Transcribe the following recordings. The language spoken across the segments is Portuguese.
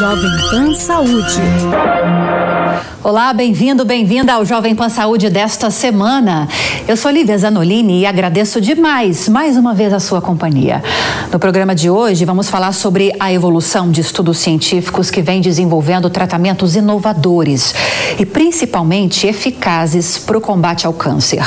Jovem Pan Saúde. Olá, bem-vindo, bem-vinda ao Jovem Pan Saúde desta semana. Eu sou Lívia Zanolini e agradeço demais, mais uma vez, a sua companhia. No programa de hoje, vamos falar sobre a evolução de estudos científicos que vêm desenvolvendo tratamentos inovadores e principalmente eficazes para o combate ao câncer.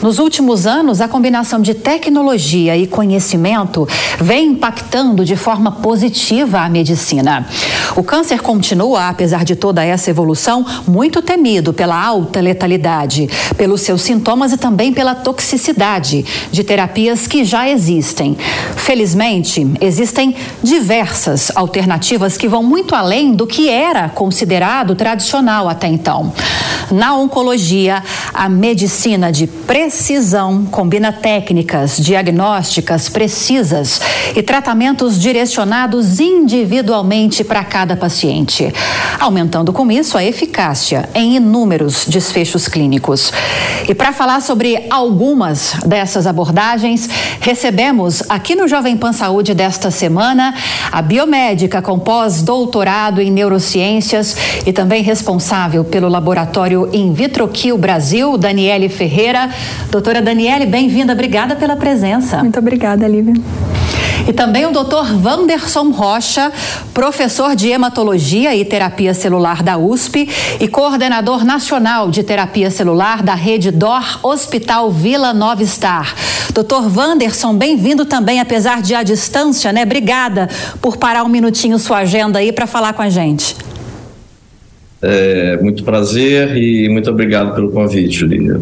Nos últimos anos, a combinação de tecnologia e conhecimento vem impactando de forma positiva a medicina. O câncer continua, apesar de toda essa evolução, muito temido pela alta letalidade, pelos seus sintomas e também pela toxicidade de terapias que já existem. Felizmente, existem diversas alternativas que vão muito além do que era considerado tradicional até então. Na oncologia, a medicina de precisão combina técnicas diagnósticas precisas e tratamentos direcionados individualmente para cada paciente, aumentando com isso a eficácia em inúmeros desfechos clínicos. E para falar sobre algumas dessas abordagens, recebemos aqui no Jovem Pan Saúde desta semana a biomédica com pós-doutorado em neurociências e também responsável pelo laboratório In Vitro Kill Brasil, Daniele Ferreira. Doutora Daniele, bem-vinda, obrigada pela presença. Muito obrigada, Lívia. E também o Dr. Wanderson Rocha, professor de hematologia e terapia celular da USP e coordenador nacional de terapia celular da rede DOR Hospital Vila Nova Star. Dr. Wanderson, bem-vindo também, apesar de a distância, né? Obrigada por parar um minutinho sua agenda aí para falar com a gente. É, muito prazer e muito obrigado pelo convite, Lívia.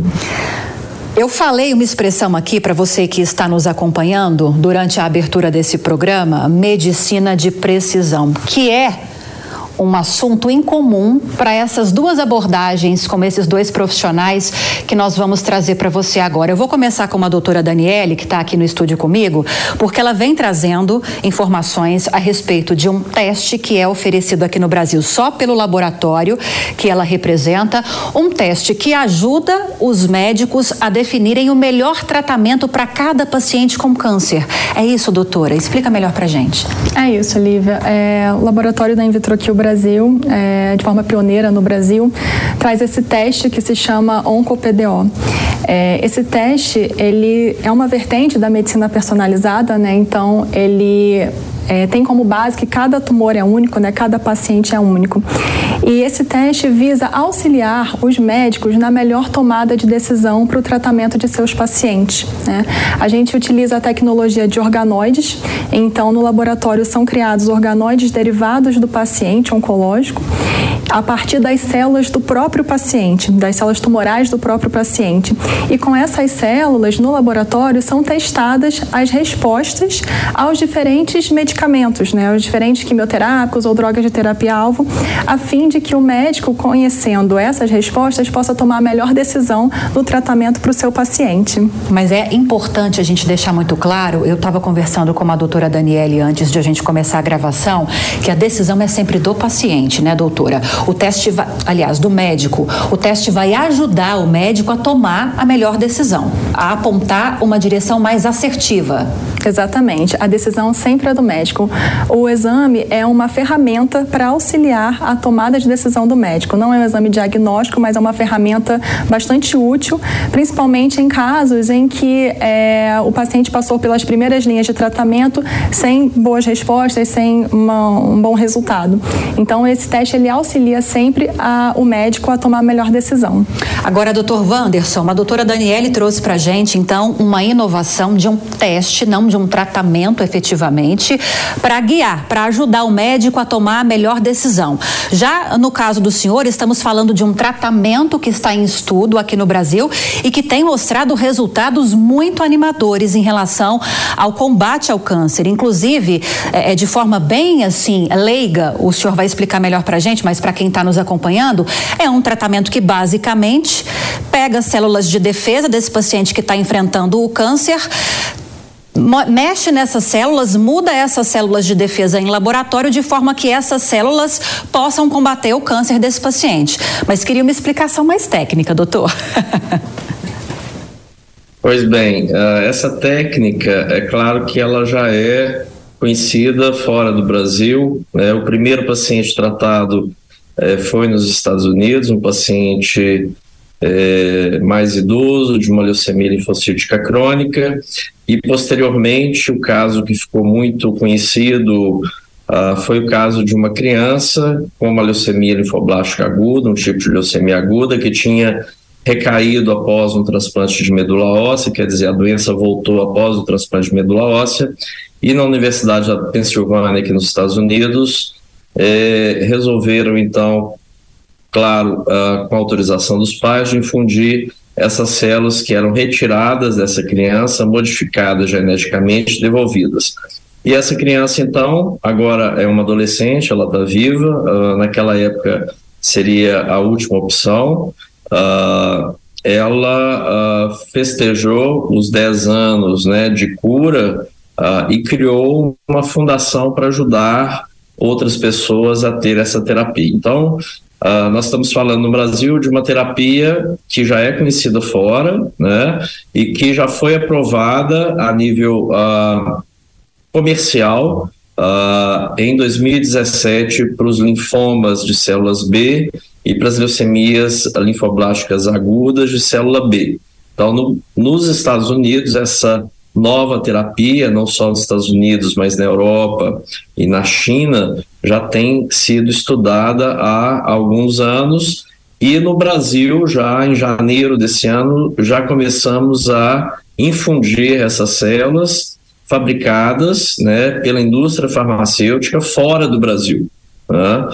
Eu falei uma expressão aqui para você que está nos acompanhando durante a abertura desse programa, medicina de precisão, que é um assunto em comum para essas duas abordagens, como esses dois profissionais que nós vamos trazer para você agora. Eu vou começar com a doutora Daniele, que está aqui no estúdio comigo, porque ela vem trazendo informações a respeito de um teste que é oferecido aqui no Brasil só pelo laboratório que ela representa, um teste que ajuda os médicos a definirem o melhor tratamento para cada paciente com câncer. É isso, doutora? Explica melhor para gente. É isso, Lívia. É, o laboratório da Invitroquil Brasil, é, de forma pioneira no Brasil, traz esse teste que se chama OncoPDO. É, esse teste, ele é uma vertente da medicina personalizada, né? Então, ele é, tem como base que cada tumor é único, né? cada paciente é único. E esse teste visa auxiliar os médicos na melhor tomada de decisão para o tratamento de seus pacientes. Né? A gente utiliza a tecnologia de organoides, então no laboratório são criados organoides derivados do paciente oncológico a partir das células do próprio paciente, das células tumorais do próprio paciente. E com essas células no laboratório são testadas as respostas aos diferentes medicamentos, né, aos diferentes quimioterápicos ou drogas de terapia-alvo, a fim de que o médico, conhecendo essas respostas, possa tomar a melhor decisão no tratamento para o seu paciente. Mas é importante a gente deixar muito claro, eu estava conversando com a doutora Daniele antes de a gente começar a gravação, que a decisão é sempre do paciente, né, doutora? O teste, vai, aliás, do médico, o teste vai ajudar o médico a tomar a melhor decisão, a apontar uma direção mais assertiva. Exatamente. A decisão sempre é do médico. O exame é uma ferramenta para auxiliar a tomada de decisão do médico. Não é um exame diagnóstico, mas é uma ferramenta bastante útil, principalmente em casos em que é, o paciente passou pelas primeiras linhas de tratamento sem boas respostas, sem uma, um bom resultado. Então, esse teste ele auxilia sempre a, o médico a tomar a melhor decisão. Agora, doutor Wanderson, a doutora Daniele trouxe para gente, então, uma inovação de um teste, não de um tratamento efetivamente para guiar, para ajudar o médico a tomar a melhor decisão. Já no caso do senhor, estamos falando de um tratamento que está em estudo aqui no Brasil e que tem mostrado resultados muito animadores em relação ao combate ao câncer. Inclusive, é, é de forma bem assim, leiga, o senhor vai explicar melhor para a gente, mas para quem está nos acompanhando, é um tratamento que basicamente pega células de defesa desse paciente que está enfrentando o câncer, mexe nessas células, muda essas células de defesa em laboratório de forma que essas células possam combater o câncer desse paciente. Mas queria uma explicação mais técnica, doutor. Pois bem, ah, essa técnica, é claro que ela já é conhecida fora do Brasil. Né? O primeiro paciente tratado é, foi nos Estados Unidos, um paciente é, mais idoso de uma leucemia linfocítica crônica e posteriormente o caso que ficou muito conhecido uh, foi o caso de uma criança com uma leucemia linfoblástica aguda, um tipo de leucemia aguda que tinha recaído após um transplante de medula óssea, quer dizer, a doença voltou após o transplante de medula óssea, e na Universidade da Pensilvânia, aqui nos Estados Unidos, é, resolveram então, claro, uh, com autorização dos pais, de infundir essas células que eram retiradas dessa criança, modificadas geneticamente, devolvidas. E essa criança, então, agora é uma adolescente, ela está viva, uh, naquela época seria a última opção. Uh, ela uh, festejou os 10 anos né, de cura e criou uma fundação para ajudar outras pessoas a ter essa terapia. Então, Uh, nós estamos falando no Brasil de uma terapia que já é conhecida fora, né, e que já foi aprovada a nível uh, comercial uh, em 2017 para os linfomas de células B e para as leucemias linfoblásticas agudas de célula B. Então, no, nos Estados Unidos, essa nova terapia, não só nos Estados Unidos, mas na Europa e na China, já tem sido estudada há alguns anos. E no Brasil, já em janeiro desse ano, já começamos a infundir essas células fabricadas né, pela indústria farmacêutica fora do Brasil. Né?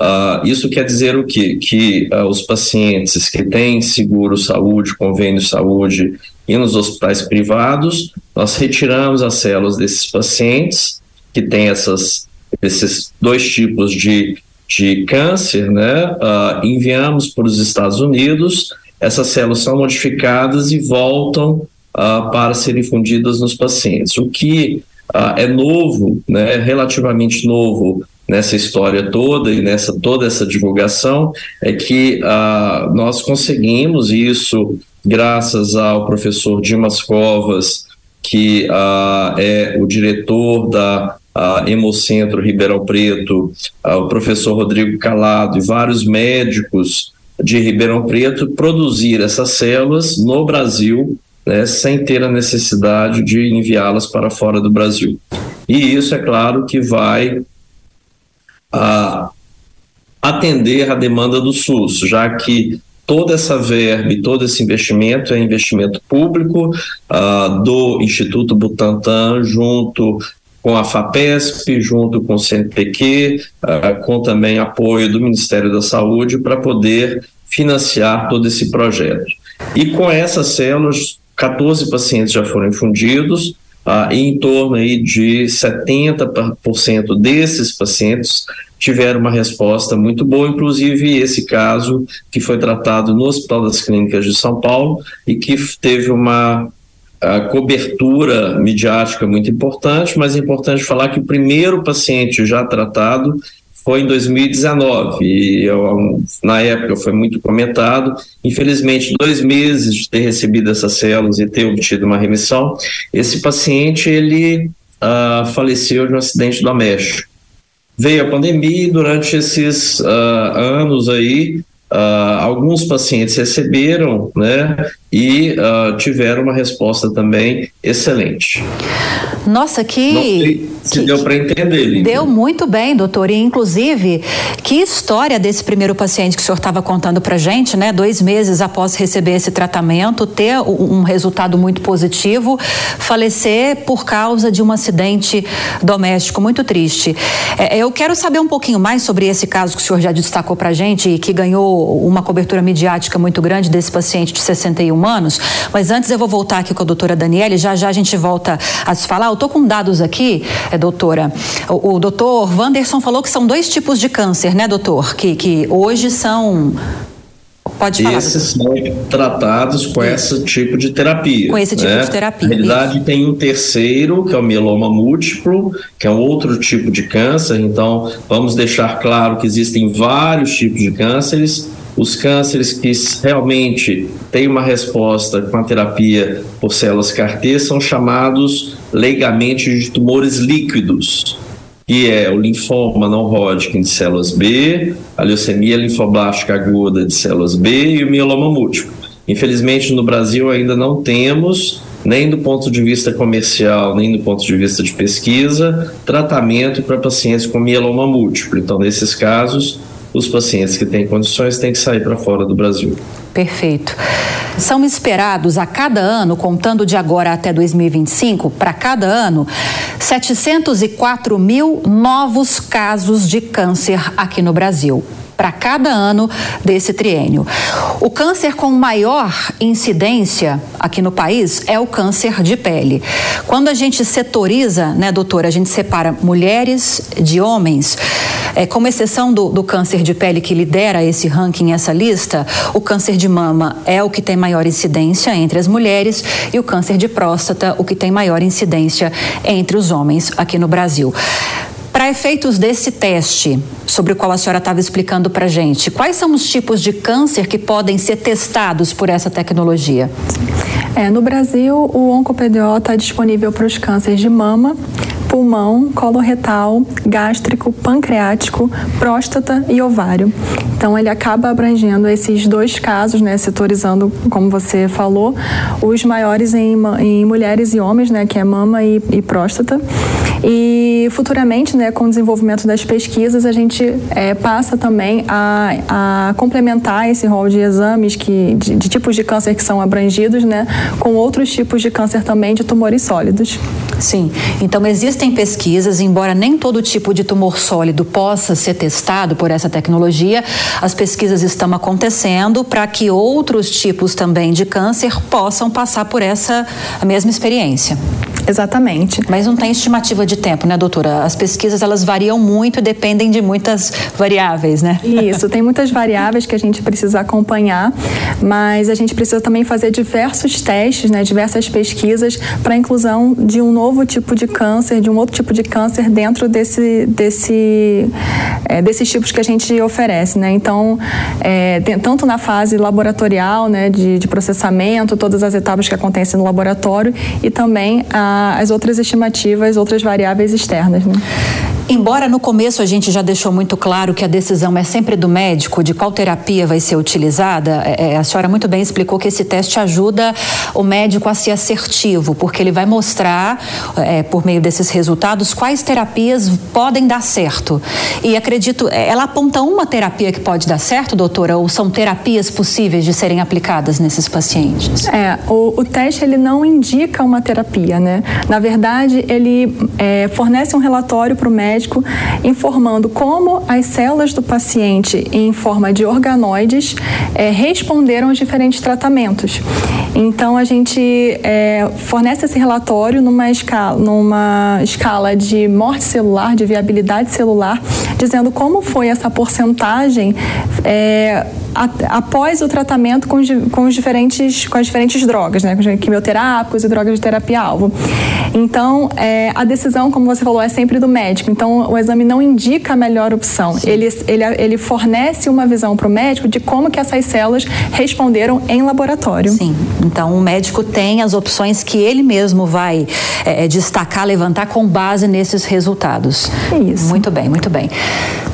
Uh, isso quer dizer o quê? Que uh, os pacientes que têm seguro saúde, convênio saúde e nos hospitais privados, nós retiramos as células desses pacientes que têm essas, esses dois tipos de, de câncer, né? Uh, enviamos para os Estados Unidos, essas células são modificadas e voltam uh, para serem fundidas nos pacientes. O que uh, é novo, né, relativamente novo nessa história toda e nessa toda essa divulgação é que nós conseguimos isso graças ao professor Dimas Covas, que uh, é o diretor da uh, Hemocentro Ribeirão Preto, o professor Rodrigo Calado e vários médicos de Ribeirão Preto produzir essas células no Brasil, né, sem ter a necessidade de enviá-las para fora do Brasil. E isso, é claro, que vai atender a demanda do SUS, já que toda essa verba e todo esse investimento é investimento público uh, do Instituto Butantan junto com a FAPESP, junto com o CNPq, uh, ah, com também apoio do Ministério da Saúde para poder financiar todo esse projeto. E com essas células, 14 pacientes já foram infundidos, uh, e em torno aí de 70% desses pacientes tiveram uma resposta muito boa, inclusive esse caso que foi tratado no Hospital das Clínicas de São Paulo e que teve uma cobertura midiática muito importante, mas é importante falar que o primeiro paciente já tratado foi em 2019 e eu, na época foi muito comentado. Infelizmente, dois meses de ter recebido essas células e ter obtido uma remissão, esse paciente ele uh, faleceu de um acidente doméstico veio a pandemia e durante esses uh, anos aí, uh, alguns pacientes receberam, né, e uh, tiveram uma resposta também excelente. Nossa, que. Se deu para entender, Lívia. Deu muito bem, doutor. E, inclusive, que história desse primeiro paciente que o senhor estava contando para gente, né? Dois meses após receber esse tratamento, ter um resultado muito positivo, falecer por causa de um acidente doméstico. Muito triste. É, eu quero saber um pouquinho mais sobre esse caso que o senhor já destacou para gente e que ganhou uma cobertura midiática muito grande desse paciente de 61 humanos. Mas antes eu vou voltar aqui com a doutora Daniele, já já a gente volta a se falar. Eu estou com dados aqui, é, doutora. O, o doutor Wanderson falou que são dois tipos de câncer, né, doutor? Que, que hoje são Pode falar. Esses são tratados com Isso. esse tipo de terapia. Com esse tipo né? de terapia. Na realidade, Isso. tem um terceiro, que é o mieloma múltiplo, que é um outro tipo de câncer. Então, vamos deixar claro que existem vários tipos de cânceres os cânceres que realmente têm uma resposta com a terapia por células CAR-T são chamados leigamente de tumores líquidos, que é o linfoma não Hodgkin de células B, a leucemia linfoblástica aguda de células B e o mieloma múltiplo. Infelizmente, no Brasil ainda não temos, nem do ponto de vista comercial, nem do ponto de vista de pesquisa, tratamento para pacientes com mieloma múltiplo. Então, nesses casos, os pacientes que têm condições têm que sair para fora do Brasil. Perfeito. São esperados a cada ano, contando de agora até 2025, para cada ano, 704 mil novos casos de câncer aqui no Brasil para cada ano desse triênio. O câncer com maior incidência aqui no país é o câncer de pele. Quando a gente setoriza, né, doutora, a gente separa mulheres de homens, é, como exceção do, do câncer de pele que lidera esse ranking, essa lista, o câncer de mama é o que tem maior incidência entre as mulheres e o câncer de próstata, o que tem maior incidência entre os homens aqui no Brasil. Efeitos desse teste, sobre o qual a senhora estava explicando para gente, quais são os tipos de câncer que podem ser testados por essa tecnologia? É, no Brasil, o OncoPDO está disponível para os cânceres de mama, pulmão, coloretal, gástrico, pancreático, próstata e ovário. Então, ele acaba abrangendo esses dois casos, né, setorizando, como você falou, os maiores em, em mulheres e homens, né, que é mama e, e próstata. E futuramente, né, com o desenvolvimento das pesquisas, a gente é, passa também a, a, complementar esse rol de exames que, de, de tipos de câncer que são abrangidos, né, com outros tipos de câncer também de tumores sólidos. Sim, então existem pesquisas, embora nem todo tipo de tumor sólido possa ser testado por essa tecnologia, as pesquisas estão acontecendo para que outros tipos também de câncer possam passar por essa mesma experiência. Exatamente. Mas não tem estimativa de tempo, né, doutora? As pesquisas elas variam muito e dependem de muitas variáveis, né? Isso, tem muitas variáveis que a gente precisa acompanhar, mas a gente precisa também fazer diversos testes, né, diversas pesquisas para a inclusão de um novo tipo de câncer, de um outro tipo de câncer dentro desse, desse, é, desses tipos que a gente oferece, né? Então, é, tanto na fase laboratorial, né, de, de processamento, todas as etapas que acontecem no laboratório e também a as outras estimativas, outras variáveis externas. Né? Embora no começo a gente já deixou muito claro que a decisão é sempre do médico de qual terapia vai ser utilizada, é, é, a senhora muito bem explicou que esse teste ajuda o médico a ser assertivo, porque ele vai mostrar, é, por meio desses resultados, quais terapias podem dar certo. E acredito, é, ela aponta uma terapia que pode dar certo, doutora, ou são terapias possíveis de serem aplicadas nesses pacientes? É, o, o teste ele não indica uma terapia, né? Na verdade, ele é, fornece um relatório para o médico médico informando como as células do paciente, em forma de organoides, é, responderam aos diferentes tratamentos. Então, a gente é, fornece esse relatório numa escala, numa escala de morte celular, de viabilidade celular, dizendo como foi essa porcentagem. É, após o tratamento com, com, os diferentes, com as diferentes drogas, né, quimioterápicos e drogas de terapia-alvo. Então, é, a decisão, como você falou, é sempre do médico. Então, o exame não indica a melhor opção. Ele, ele, ele fornece uma visão para o médico de como que essas células responderam em laboratório. Sim. Então, o médico tem as opções que ele mesmo vai é destacar, levantar com base nesses resultados. Isso. Muito bem, muito bem.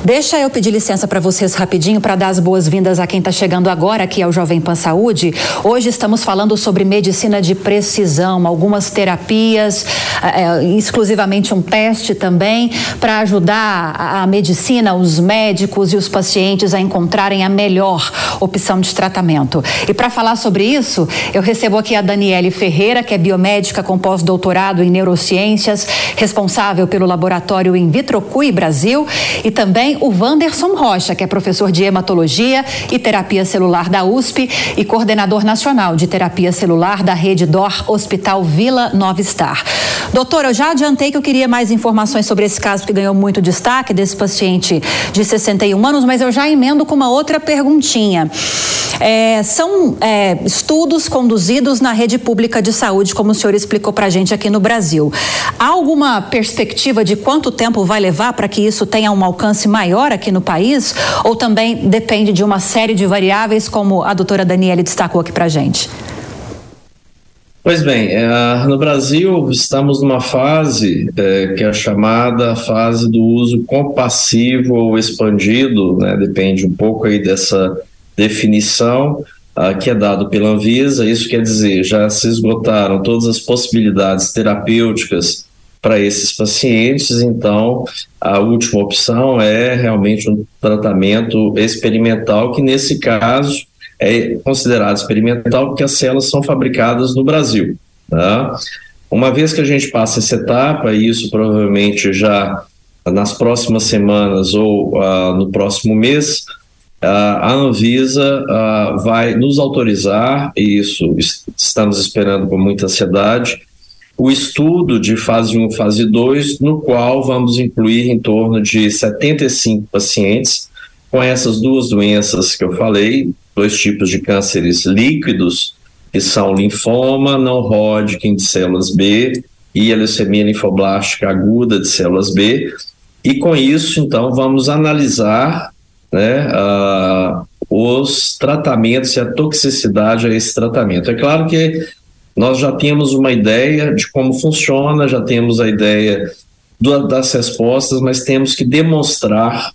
Deixa eu pedir licença para vocês rapidinho para dar as boas-vindas a quem está chegando agora aqui ao Jovem Pan Saúde. Hoje estamos falando sobre medicina de precisão, algumas terapias, é, exclusivamente um teste também, para ajudar a, a medicina, os médicos e os pacientes a encontrarem a melhor opção de tratamento. E para falar sobre isso, eu recebo aqui a Daniele Ferreira, que é biomédica com pós-doutorado em neurociências, responsável pelo laboratório In Vitro Cui Brasil, e também o Wanderson Rocha, que é professor de hematologia e terapia celular da USP e coordenador nacional de terapia celular da rede DOR Hospital Vila Nova Star. Doutor, eu já adiantei que eu queria mais informações sobre esse caso que ganhou muito destaque desse paciente de 61 anos, mas eu já emendo com uma outra perguntinha. É, são é, estudos conduzidos na rede pública de saúde, como o senhor explicou para a gente aqui no Brasil. Há alguma perspectiva de quanto tempo vai levar para que isso tenha um alcance maior aqui no país? Ou também depende de uma série de variáveis, como a doutora Daniele destacou aqui para a gente? Pois bem, é, no Brasil estamos numa fase é, que é chamada fase do uso compassivo ou expandido, né, depende um pouco aí dessa definição uh, que é dado pela Anvisa. Isso quer dizer, já se esgotaram todas as possibilidades terapêuticas para esses pacientes, então a última opção é realmente um tratamento experimental, que nesse caso é considerado experimental porque as células são fabricadas no Brasil. Tá? Uma vez que a gente passa essa etapa, e isso provavelmente já nas próximas semanas ou uh, no próximo mês, a Anvisa uh, vai nos autorizar, e isso estamos esperando com muita ansiedade, o estudo de fase 1 fase 2, no qual vamos incluir em torno de 75 pacientes com essas duas doenças que eu falei, dois tipos de cânceres líquidos, que são linfoma não Hodgkin de células B e a leucemia linfoblástica aguda de células B. E com isso, então, vamos analisar né, uh, os tratamentos e a toxicidade a esse tratamento. É claro que nós já temos uma ideia de como funciona, já temos a ideia do, das respostas, mas temos que demonstrar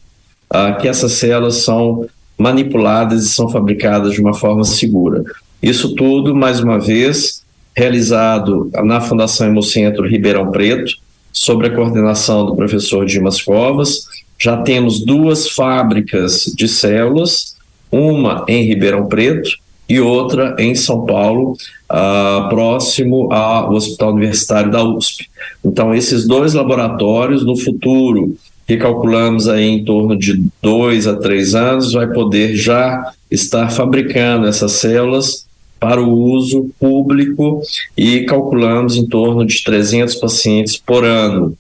uh, que essas células são manipuladas e são fabricadas de uma forma segura. Isso tudo, mais uma vez, realizado na Fundação Hemocentro Ribeirão Preto, sob a coordenação do professor Dimas Covas. Já temos duas fábricas de células, uma em Ribeirão Preto e outra em São Paulo, uh, próximo ao Hospital Universitário da USP. Então, esses dois laboratórios, no futuro, que calculamos aí em torno de dois a três anos, vai poder já estar fabricando essas células para o uso público e calculamos em torno de 300 pacientes por ano.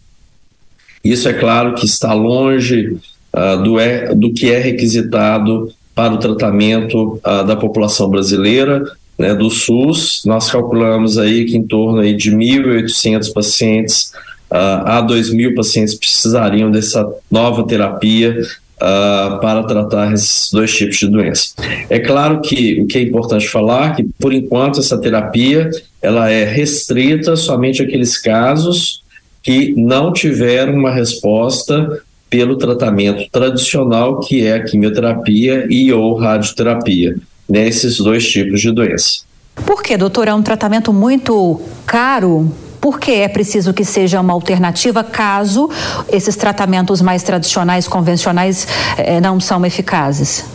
Isso é claro que está longe uh, do, é, do que é requisitado para o tratamento uh, da população brasileira, né, do SUS. Nós calculamos aí que em torno aí de 1.800 pacientes uh, a 2 mil pacientes precisariam dessa nova terapia uh, para tratar esses dois tipos de doença. É claro que o que é importante falar que por enquanto essa terapia ela é restrita somente àqueles casos que não tiveram uma resposta pelo tratamento tradicional que é a quimioterapia e ou radioterapia nesses dois tipos de doença. Por que, doutor? É um tratamento muito caro por que é preciso que seja uma alternativa caso esses tratamentos mais tradicionais, convencionais, eh, não são eficazes?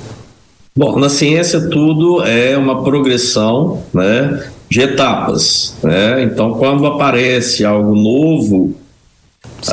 Bom, na ciência tudo é uma progressão né, de etapas. Né? Então, quando aparece algo novo.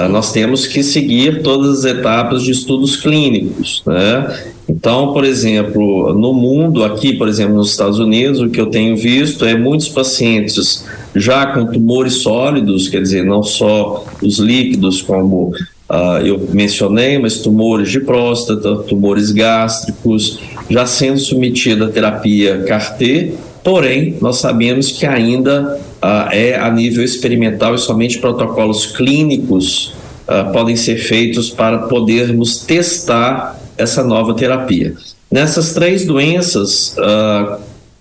Nós temos que seguir todas as etapas de estudos clínicos. Né? Então, por exemplo, no mundo, aqui, por exemplo, nos Estados Unidos, o que eu tenho visto é muitos pacientes já com tumores sólidos, quer dizer, não só os líquidos, como uh, eu mencionei, mas tumores de próstata, tumores gástricos, já sendo submetido à terapia CAR-T, porém, nós sabemos que ainda uh, é a nível experimental e somente protocolos clínicos uh, podem ser feitos para podermos testar essa nova terapia. Nessas três doenças,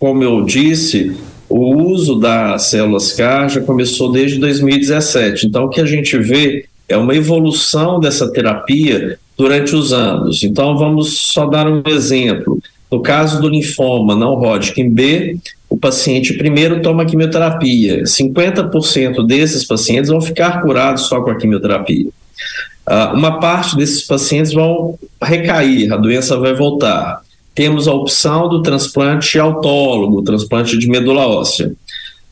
como eu disse, o uso das células CAR já começou desde 2017. Então, o que a gente vê é uma evolução dessa terapia durante os anos. Então, vamos só dar um exemplo. No caso do linfoma não Hodgkin B, o paciente primeiro toma quimioterapia. 50% desses pacientes vão ficar curados só com a quimioterapia. Uh, uma parte desses pacientes vão recair, a doença vai voltar temos a opção do transplante autólogo, transplante de medula óssea.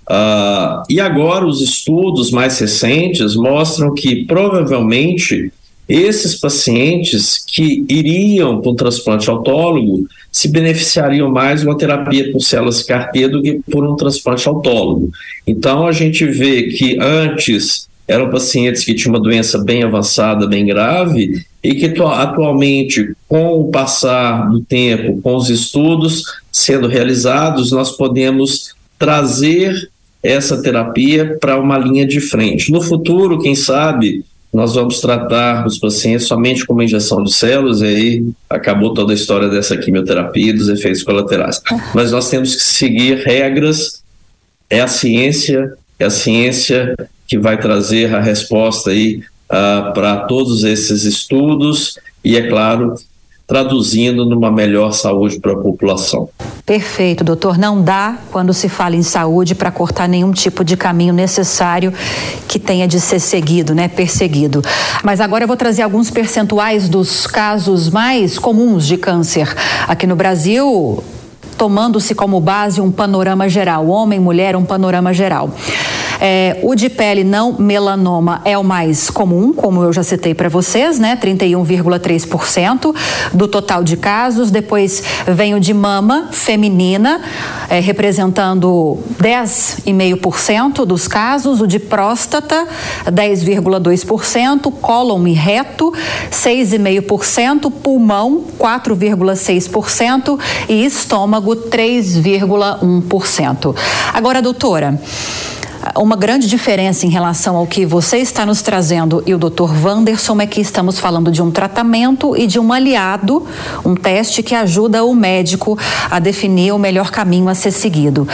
Uh, e agora os estudos mais recentes mostram que provavelmente esses pacientes que iriam para o transplante autólogo se beneficiariam mais de uma terapia com células CAR-T do que por um transplante autólogo. Então a gente vê que antes eram pacientes que tinham uma doença bem avançada, bem grave, e que atualmente, com o passar do tempo, com os estudos sendo realizados, nós podemos trazer essa terapia para uma linha de frente. No futuro, quem sabe, nós vamos tratar os pacientes somente com uma injeção de células, e aí acabou toda a história dessa quimioterapia e dos efeitos colaterais. Mas nós temos que seguir regras é a ciência, é a ciência que vai trazer a resposta aí uh, para todos esses estudos e, é claro, traduzindo numa melhor saúde para a população. Perfeito, doutor. Não dá, quando se fala em saúde, para cortar nenhum tipo de caminho necessário que tenha de ser seguido, né? Perseguido. Mas agora eu vou trazer alguns percentuais dos casos mais comuns de câncer. Aqui no Brasil, tomando-se como base um panorama geral, homem, mulher, um panorama geral. É, o de pele não melanoma é o mais comum, como eu já citei para vocês, né? 31,3% do total de casos. Depois vem o de mama feminina, é, representando 10,5% dos casos. O de próstata, 10,2%. Cólon e reto, 6,5%. Pulmão, 4,6%. E estômago, 3,1%. Agora, doutora uma grande diferença em relação ao que você está nos trazendo e o Dr. Wanderson é que estamos falando de um tratamento e de um aliado, um teste que ajuda o médico a definir o melhor caminho a ser seguido.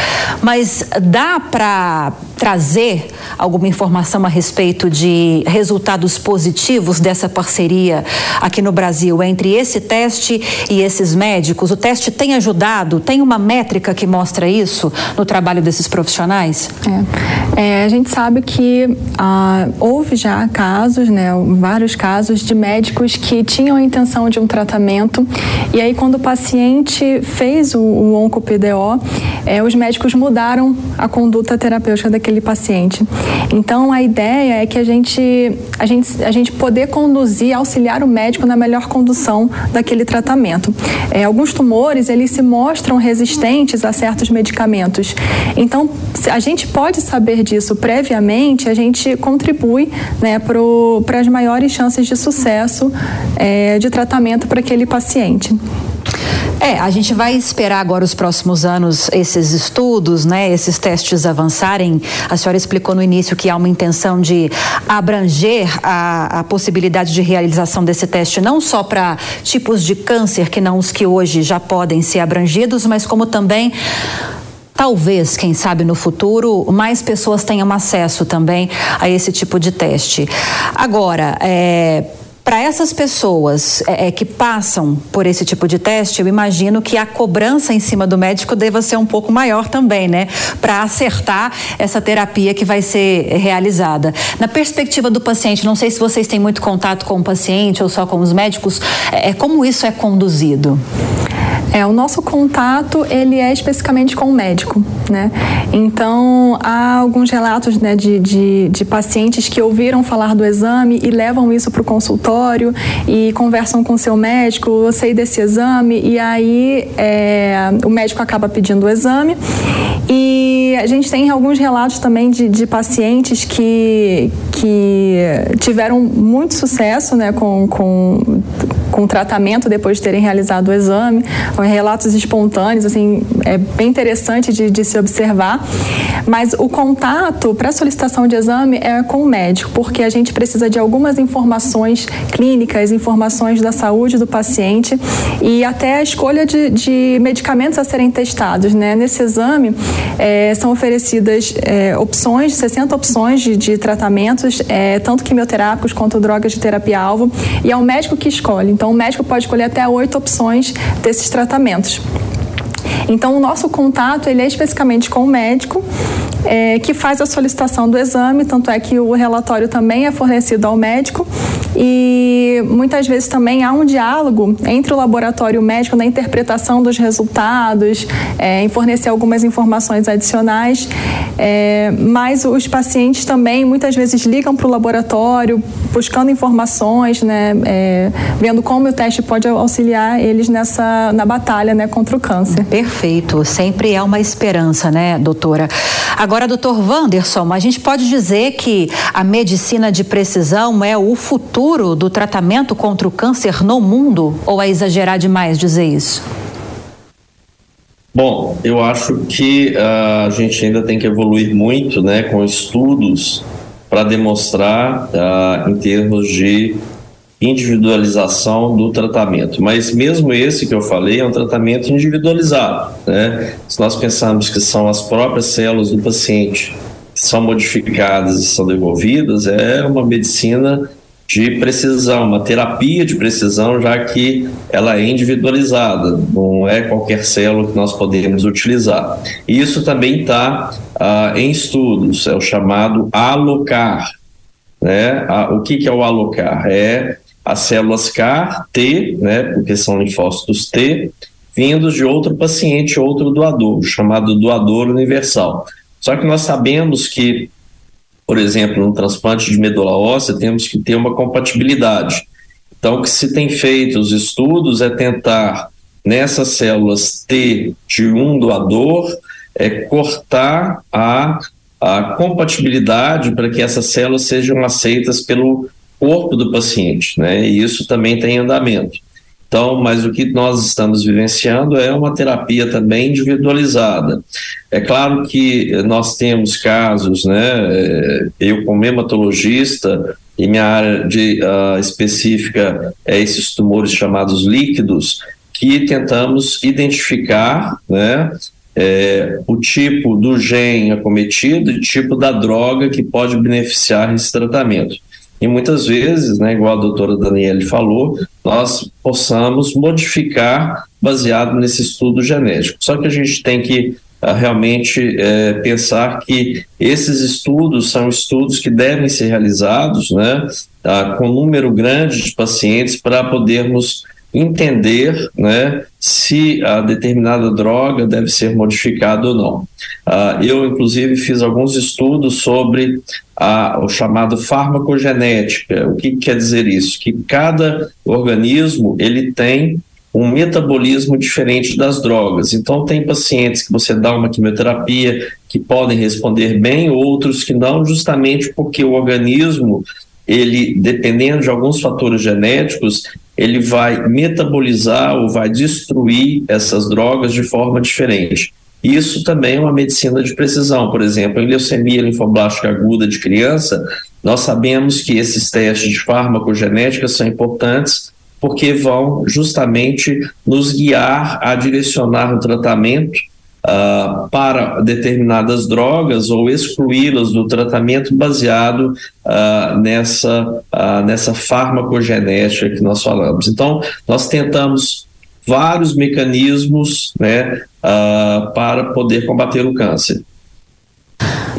Mas dá para trazer alguma informação a respeito de resultados positivos dessa parceria aqui no Brasil entre esse teste e esses médicos? O teste tem ajudado? Tem uma métrica que mostra isso no trabalho desses profissionais? É. É, a gente sabe que ah, houve já casos, né, vários casos de médicos que tinham a intenção de um tratamento e aí quando o paciente fez o, o OncoPDO, é, os médicos mudaram a conduta terapêutica daquele paciente. Então a ideia é que a gente, a gente, a gente poder conduzir, auxiliar o médico na melhor condução daquele tratamento. É, alguns tumores eles se mostram resistentes a certos medicamentos. Então a gente pode saber disso previamente, a gente contribui né, para as maiores chances de sucesso é, de tratamento para aquele paciente. É, a gente vai esperar agora os próximos anos esses estudos, né, esses testes avançarem. A senhora explicou no início que há uma intenção de abranger a, a possibilidade de realização desse teste não só para tipos de câncer que não os que hoje já podem ser abrangidos, mas como também Talvez, quem sabe no futuro, mais pessoas tenham acesso também a esse tipo de teste. Agora, é, para essas pessoas é, é, que passam por esse tipo de teste, eu imagino que a cobrança em cima do médico deva ser um pouco maior também, né? Para acertar essa terapia que vai ser realizada. Na perspectiva do paciente, não sei se vocês têm muito contato com o paciente ou só com os médicos, é, é como isso é conduzido? É, o nosso contato, ele é especificamente com o médico, né? Então, há alguns relatos né, de, de, de pacientes que ouviram falar do exame e levam isso para o consultório e conversam com o seu médico, eu sei desse exame, e aí é, o médico acaba pedindo o exame. E a gente tem alguns relatos também de, de pacientes que, que tiveram muito sucesso né, com, com com tratamento depois de terem realizado o exame, relatos espontâneos, assim, é bem interessante de, de se observar. Mas o contato para solicitação de exame é com o médico, porque a gente precisa de algumas informações clínicas, informações da saúde do paciente e até a escolha de, de medicamentos a serem testados. Né? Nesse exame é, são oferecidas é, opções, 60 opções de, de tratamentos, é, tanto quimioterápicos quanto drogas de terapia-alvo, e é o médico que escolhe. Então, então, o médico pode escolher até oito opções desses tratamentos. Então, o nosso contato ele é especificamente com o médico é, que faz a solicitação do exame, tanto é que o relatório também é fornecido ao médico. E muitas vezes também há um diálogo entre o laboratório e o médico na interpretação dos resultados, é, em fornecer algumas informações adicionais, é, mas os pacientes também muitas vezes ligam para o laboratório buscando informações, né, é, vendo como o teste pode auxiliar eles nessa na batalha né, contra o câncer. Perfeito, sempre há uma esperança, né, doutora? Agora, doutor Wanderson, a gente pode dizer que a medicina de precisão é o futuro do tratamento contra o câncer no mundo? Ou é exagerar demais dizer isso? Bom, eu acho que uh, a gente ainda tem que evoluir muito né, com estudos para demonstrar, uh, em termos de individualização do tratamento. Mas mesmo esse que eu falei é um tratamento individualizado. Né? Se nós pensarmos que são as próprias células do paciente que são modificadas e são devolvidas, é uma medicina de precisão, uma terapia de precisão, já que ela é individualizada, não é qualquer célula que nós podemos utilizar. Isso também está ah, em estudos, é o chamado alocar. Né? o que, que é o alocar? É as células CAR, T, né, porque são linfócitos T, vindos de outro paciente, outro doador, chamado doador universal. Só que nós sabemos que por exemplo, no transplante de medula óssea, temos que ter uma compatibilidade. Então, o que se tem feito os estudos é tentar, nessas células T de um doador, é cortar a, a compatibilidade para que essas células sejam aceitas pelo corpo do paciente, né? E isso também tem andamento. Então, mas o que nós estamos vivenciando é uma terapia também individualizada. É claro que nós temos casos, né? É, eu, como hematologista, e minha área de, uh, específica é esses tumores chamados líquidos, que tentamos identificar, né? É, o tipo do gene acometido e tipo da droga que pode beneficiar esse tratamento e muitas vezes, né, igual a doutora Daniele falou, nós possamos modificar baseado nesse estudo genético. Só que a gente tem que uh, realmente é, pensar que esses estudos são estudos que devem ser realizados né, uh, com um número grande de pacientes para podermos entender né, se a determinada droga deve ser modificada ou não. Uh, eu, inclusive, fiz alguns estudos sobre a, o chamado farmacogenética. O que quer dizer isso? Que cada organismo ele tem um metabolismo diferente das drogas. Então, tem pacientes que você dá uma quimioterapia que podem responder bem, outros que não, justamente porque o organismo ele, dependendo de alguns fatores genéticos, ele vai metabolizar ou vai destruir essas drogas de forma diferente. Isso também é uma medicina de precisão. Por exemplo, em leucemia linfoblástica aguda de criança, nós sabemos que esses testes de farmacogenética são importantes porque vão justamente nos guiar a direcionar o tratamento uh, para determinadas drogas ou excluí-las do tratamento baseado uh, nessa, uh, nessa farmacogenética que nós falamos. Então, nós tentamos vários mecanismos né, para poder combater o câncer.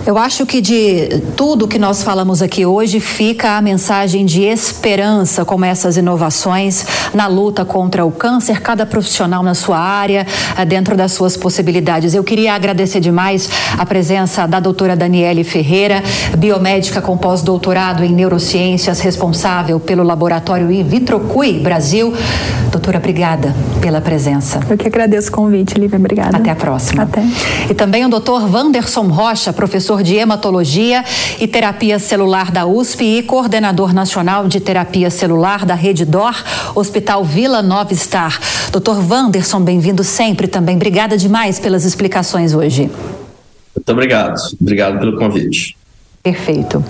Eu acho que de tudo que nós falamos aqui hoje fica a mensagem de esperança, como essas inovações na luta contra o câncer, cada profissional na sua área, eh, dentro das suas possibilidades. Eu queria agradecer demais a presença da doutora Daniele Ferreira, biomédica com pós-doutorado em neurociências, responsável pelo laboratório Vitrocui Brasil. Doutora, obrigada pela presença. Eu que agradeço o convite, Lívia. Obrigada. Até a próxima. Até. E também o doutor Wanderson Rocha, professor professor de hematologia e terapia celular da USP e coordenador nacional de terapia celular da Rede DOR, Hospital Vila Nova Star. Doutor Wanderson, bem-vindo sempre também. Obrigada demais pelas explicações hoje. Muito obrigado. Obrigado pelo convite. Perfeito.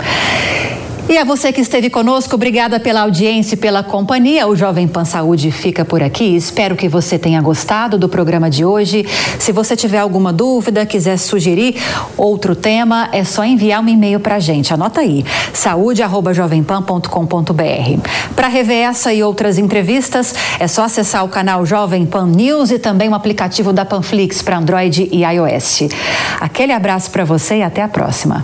E a você que esteve conosco, obrigada pela audiência e pela companhia. O Jovem Pan Saúde fica por aqui. Espero que você tenha gostado do programa de hoje. Se você tiver alguma dúvida, quiser sugerir outro tema, é só enviar um e-mail para a gente. Anota aí, saúde@jovempan.com.br. Para rever essa e outras entrevistas, é só acessar o canal Jovem Pan News e também o aplicativo da Panflix para Android e iOS. Aquele abraço para você e até a próxima.